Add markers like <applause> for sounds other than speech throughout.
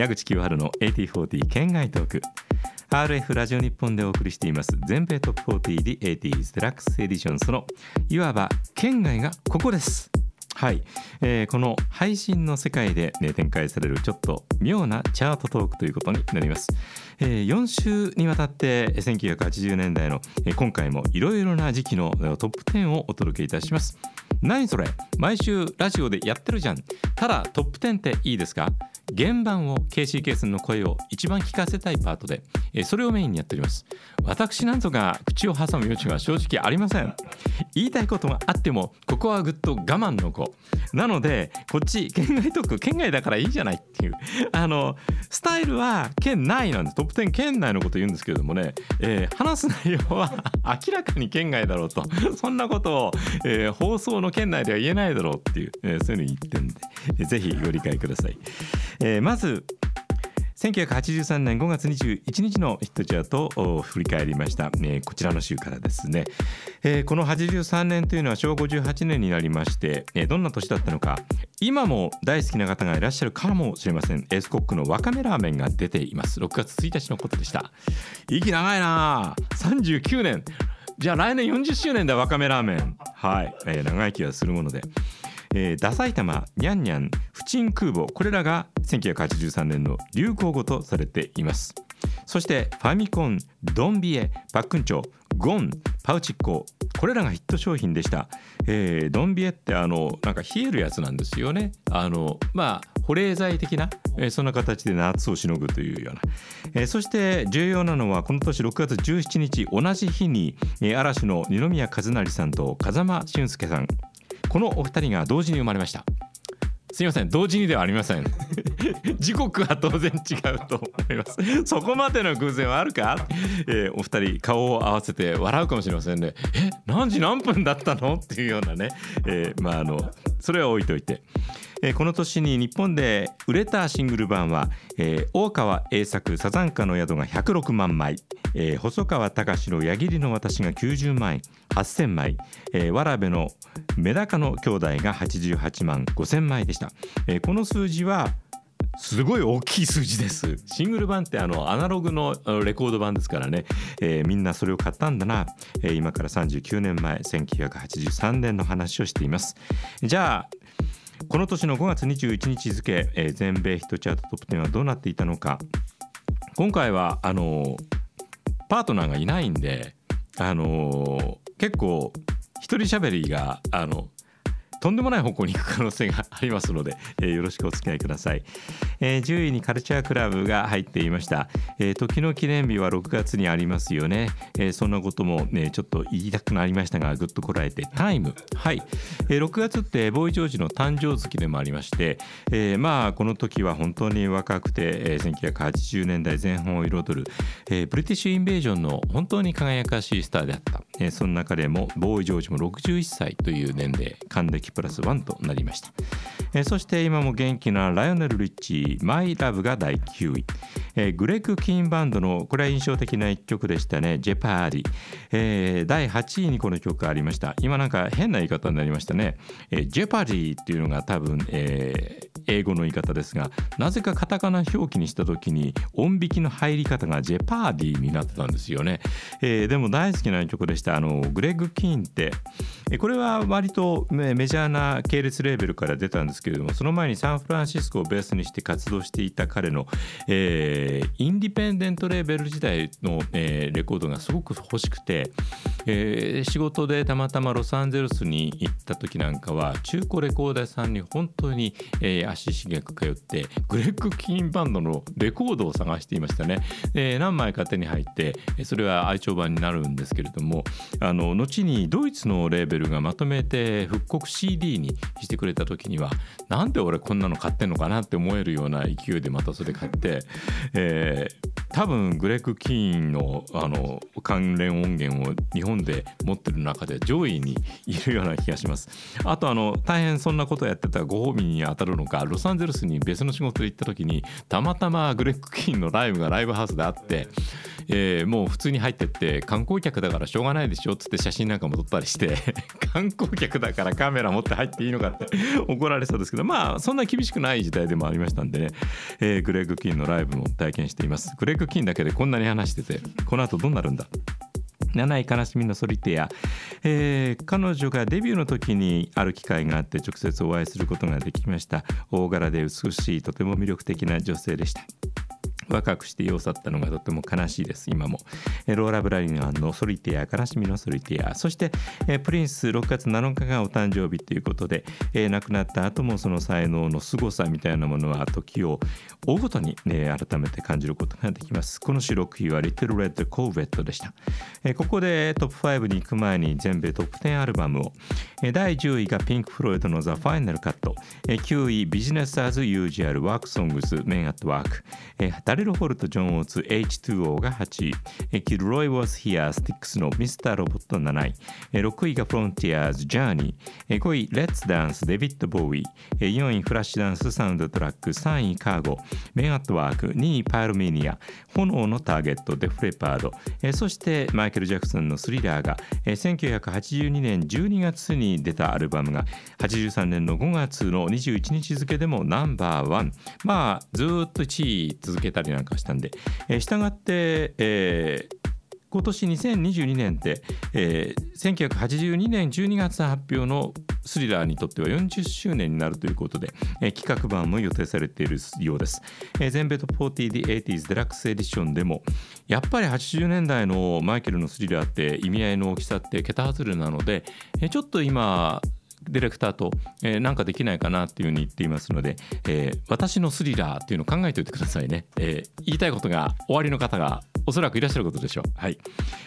矢口清春の8040県外トーク。RF ラジオ日本でお送りしています。全米トップ40 The 80s デラックスエディションそのいわば県外がここです。はい、えー、この配信の世界で、ね、展開されるちょっと妙なチャートトークということになります、えー、4週にわたって1980年代の、えー、今回もいろいろな時期のトップ10をお届けいたします。何それ？毎週ラジオでやってるじゃん。ただトップ10っていいですか？原版を KC ケースの声を一番聞かせたいパートで、えそれをメインにやっております。私なんとか口を挟む余地は正直ありません。言いたいことがあってもここはぐっと我慢の子。なのでこっち県外特区県外だからいいじゃないっていう。あのスタイルは県内なんです。トップ10県内のこと言うんですけれどもね、えー、話す内容は明らかに県外だろうと。<laughs> そんなことを、えー、放送の県内では言えないだろうっていう、えー、そういうの言ってるんで、えー、ぜひご理解ください、えー、まず1983年5月21日のヒットチャートを振り返りました、えー、こちらの週からですね、えー、この83年というのは昭和58年になりまして、えー、どんな年だったのか今も大好きな方がいらっしゃるかもしれません。エースコックのわかめラーメンが出ています。6月1日のことでした。息長いな39年。じゃあ来年40周年だわかめラーメン。はい、えー、長生きはするもので。えー、ダサイタマ、ニャンニャン、フチン空母これらが1983年の流行語とされています。そしてファミコン、ドンビエ、パックンチョ、ゴン、パウチッコこれらがヒット商品でした、えー、ドンビエってあのなんか冷えるやつなんですよね。あのまあ保冷剤的な、えー、そんな形で夏をしのぐというような、えー、そして重要なのはこの年6月17日同じ日に、えー、嵐の二宮和也さんと風間俊介さん。このお二人が同時に生まれました。すみません。同時にではありません。<laughs> 時刻は当然違うと思います。そこまでの偶然はあるか、えー、お二人顔を合わせて笑うかもしれませんね。え何時何分だったの？っていうようなね、えー、まああのそれは置いといて。えー、この年に日本で売れたシングル版は、えー、大川栄作サザンカの宿が106万枚、えー、細川隆の矢切の私が90万8000枚、えー、わらべのメダカの兄弟が88万5000枚でした、えー、この数字はすごい大きい数字です。シングル版ってあのアナログのレコード版ですからね、えー、みんなそれを買ったんだな、えー、今から39年前1983年の話をしています。じゃあこの年の5月21日付、えー、全米ヒットチャートトップ10はどうなっていたのか。今回はあのパートナーがいないんであの結構一人喋りがあのとんでもない方向に行く可能性がありますので、えー、よろしくお付き合いください、えー、10位にカルチャークラブが入っていました、えー、時の記念日は6月にありますよね、えー、そんなこともねちょっと言いたくなりましたがぐっとこらえて。タイム。はい、えー、6月ってボーイ・ジョージの誕生月でもありまして、えー、まあこの時は本当に若くて、えー、1980年代前半を彩る、えー、ブリティッシュ・インベージョンの本当に輝かしいスターであった、えー、その中でもボーイ・ジョージも61歳という年齢還暦プラスワンとなりました、えー、そして今も元気なライオネル・リッチー「マイ・ラブ」が第9位、えー、グレッグ・キーンバンドのこれは印象的な一曲でしたね「ジェパーディ」えー、第8位にこの曲がありました。今なんか変な言い方になりましたね、えー、ジェパーディっていうのが多分、えー、英語の言い方ですがなぜかカタカナ表記にした時に音引きの入り方がジェパーディになってたんですよね、えー、でも大好きな曲でした。あのグレッグ・キーンって、これは割とメジャーな系列レーベルから出たんですけれどもその前にサンフランシスコをベースにして活動していた彼の、えー、インディペンデントレーベル時代の、えー、レコードがすごく欲しくて、えー、仕事でたまたまロサンゼルスに行った時なんかは中古レコーダーさんに本当に、えー、足しげく通ってグレッグ・キーンバンドのレコードを探していましたね、えー、何枚か手に入ってそれは愛聴版になるんですけれどもあの後にドイツのレーベルがまとめて復刻 CD にしてくれた時にはなんで俺こんなの買ってんのかなって思えるような勢いでまたそれ買って、えー、多分グレッグ・キーンのあの関連音源を日本で持ってる中で上位にいるような気がします。あとあの大変そんなことをやってたご褒美に当たるのかロサンゼルスに別の仕事で行った時にたまたまグレッグ・キーンのライブがライブハウスであってえー、もう普通に入ってって観光客だからしょうがないでしょっつって写真なんかも撮ったりして <laughs> 観光客だからカメラ持って入っていいのかって <laughs> 怒られそうですけどまあそんな厳しくない時代でもありましたんでね、えー、グレッグ・キンのライブも体験しています。グレッグ・キンだけでこんなに話しててこの後どうなるんだ？7位悲しみのソリティア、えー、彼女がデビューの時にある機会があって直接お会いすることができました。大柄で美しいとても魅力的な女性でした。若くして世を去ったのがとても悲しいです。今も。ローラ・ブラリガンのソリティア悲しみのソリティア。そしてプリンス6月7日がお誕生日ということで亡くなった後もその才能の凄さみたいなものは時を追うごとに、ね、改めて感じることができます。この種6位はリトル・レッド・コーベットでした。ここでトップ5に行く前に全米トップ10アルバムを第10位がピンク・フロイドのザ・ファイナル・カット。9位ビジネス・アズ・ユージュアル・ワーク・ソングズ・メン・アット・ワーク。レル・ホルト、ジョン・オーツ、H2O が8位、キル・ロイ・ウォース・ヒア、スティックスのミスター・ロボット7位、6位がフロンティアーズ、ジャーニー、5位、レッツ・ダンス、デビッド・ボーイ、4位、フラッシュダンス、サウンドトラック、3位、カーゴ、メン・アットワーク、2位、パイロミニア、炎のターゲット、デフレパード、そしてマイケル・ジャクソンのスリラーが、1982年12月に出たアルバムが、83年の5月の21日付でもナンバーワン、まあ、ずっと1位続けたりりなんかしたんで、えー、したがって、えー今年2022年って、えー、1982年12月発表のスリラーにとっては40周年になるということで、えー、企画版も予定されているようです。えー、全米トップ 40The80s デラックスエディションでもやっぱり80年代のマイケルのスリラーって意味合いの大きさって桁外れなので、えー、ちょっと今ディレクターと、えー、なんかできないかなっていうふうに言っていますので、えー、私のスリラーっていうのを考えておいてくださいね、えー、言いたいことが終わりの方がおそらくいらっしゃることでしょう。はい、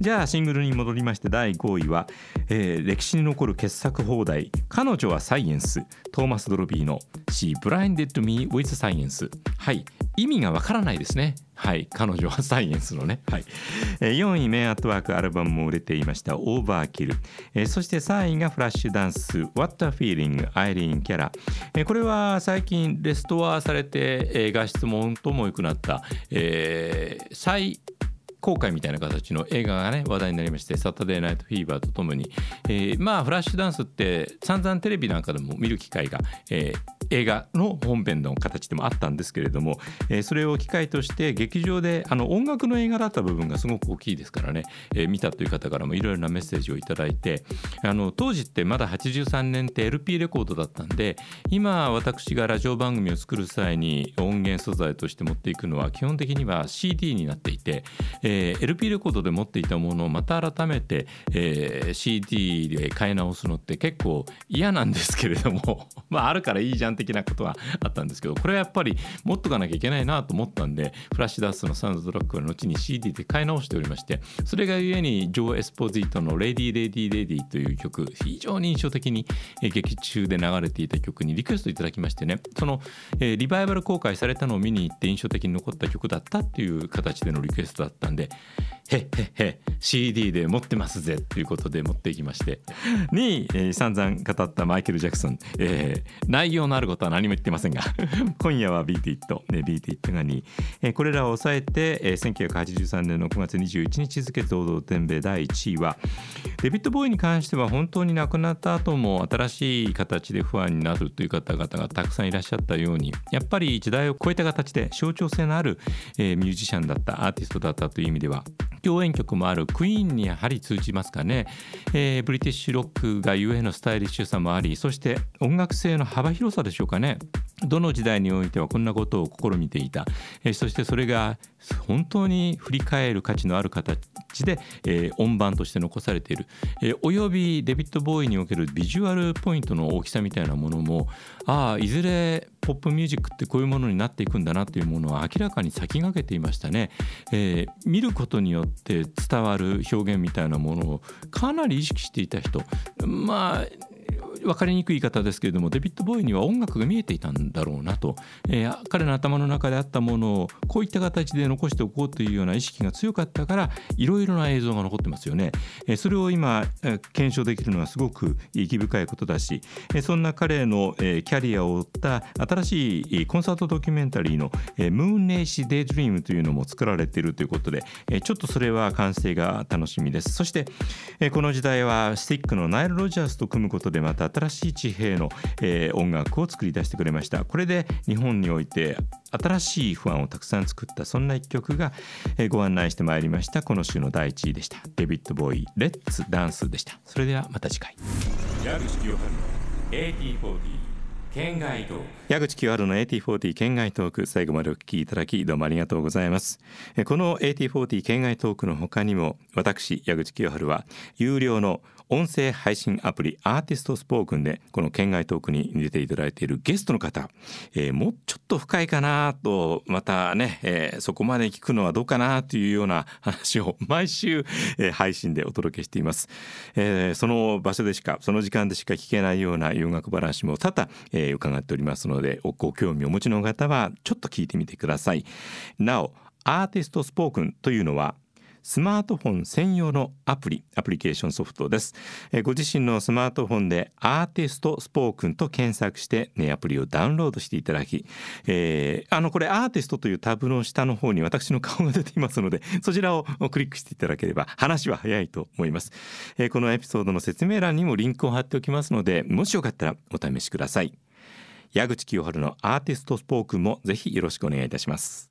じゃあシングルに戻りまして第5位は、えー、歴史に残る傑作放題「彼女はサイエンス」トーマス・ドロビーの「She Blinded Me with Science」はい。意味がわからないですね。はい、彼女はサイエンスのね。はい、4位、メンアットワークアルバムも売れていました、オーバーキル。そして3位がフラッシュダンス、What a Feeling、アイリーン・キャラ。これは最近レストアされて画質も本当も良くなった、えー、再公開みたいな形の映画がね話題になりまして「サタデーナイトフィーバー」とともに、えー、まあフラッシュダンスって散々テレビなんかでも見る機会が、えー、映画の本編の形でもあったんですけれども、えー、それを機会として劇場であの音楽の映画だった部分がすごく大きいですからね、えー、見たという方からもいろいろなメッセージを頂いてあの当時ってまだ83年って LP レコードだったんで今私がラジオ番組を作る際に音源素材として持っていくのは基本的には CD になっていて、え、LP レコードで持っていたものをまた改めて、えー、CD で買い直すのって結構嫌なんですけれども <laughs> まああるからいいじゃん的なことはあったんですけどこれはやっぱり持っとかなきゃいけないなと思ったんでフラッシュダンスのサウンドトラックは後に CD で買い直しておりましてそれがゆえにジョー・エスポジートの「レディ・レディ・レディ」という曲非常に印象的に劇中で流れていた曲にリクエストいただきましてねその、えー、リバイバル公開されたのを見に行って印象的に残った曲だったっていう形でのリクエストだったんでへっへっへ CD で持ってますぜということで持っていきまして。<laughs> に、えー、散々語ったマイケル・ジャクソン、えー、内容のあることは何も言ってませんが。<laughs> 今夜は Beat It、ね、Beat It が2、えー、これらを抑えて、えー、1983年の9月21日付堂々天米第1位はデビッド・ボーイに関しては本当に亡くなった後も新しい形で不安になるという方々がたくさんいらっしゃったようにやっぱり時代を超えた形で象徴性のある、えー、ミュージシャンだったアーティストだったと意味では共演曲もあるクイーンにやはり通じますかね、えー、ブリティッシュロックがゆえのスタイリッシュさもありそして音楽性の幅広さでしょうかね。どの時代においてはこんなことを試みていた、えー、そしてそれが本当に振り返る価値のある形で、えー、音盤として残されている、えー、およびデビッド・ボーイにおけるビジュアルポイントの大きさみたいなものもああいずれポップミュージックってこういうものになっていくんだなというものは明らかに先駆けていましたね、えー、見ることによって伝わる表現みたいなものをかなり意識していた人。まあ分かりにくい言い方ですけれどもデビッド・ボーイには音楽が見えていたんだろうなと、えー、彼の頭の中であったものをこういった形で残しておこうというような意識が強かったからいろいろな映像が残ってますよね。えー、それを今、えー、検証できるのはすごく意義深いことだし、えー、そんな彼の、えー、キャリアを追った新しいコンサートドキュメンタリーの「えー、ムーン・ネイシ・デイ・ドリーム」というのも作られているということで、えー、ちょっとそれは完成が楽しみです。そして、えー、この時代はスティックのナイル・ロジャースと組むことでまた新しい地平の、えー、音楽を作り出してくれました。これで日本において新しい不安をたくさん作ったそんな一曲が、えー、ご案内してまいりました。この週の第1位でした。デビッド・ボーイ「レッツ・ダンス」でした。それではまた次回。矢口清春の AT40 県外トーク。矢口清春の AT40 県外トーク。最後までお聞きいただきどうもありがとうございます。この AT40 県外トークの他にも私矢口清春は有料の音声配信アプリアーティストスポークンでこの県外トークに出ていただいているゲストの方、えー、もうちょっと深いかなとまたね、えー、そこまで聞くのはどうかなというような話を毎週、えー、配信でお届けしています、えー、その場所でしかその時間でしか聞けないような洋楽話も多々、えー、伺っておりますのでご興味をお持ちの方はちょっと聞いてみてください。なおアーティストスポークンというのはスマートフォン専用のアプリアプリケーションソフトです、えご自身のスマートフォンでアーティストスポークンと検索してねアプリをダウンロードしていただき、えー、あのこれアーティストというタブの下の方に私の顔が出ていますので <laughs> そちらをクリックしていただければ話は早いと思います、えー、このエピソードの説明欄にもリンクを貼っておきますのでもしよかったらお試しください。矢口清春のアーティストスポークンもぜひよろしくお願いいたします。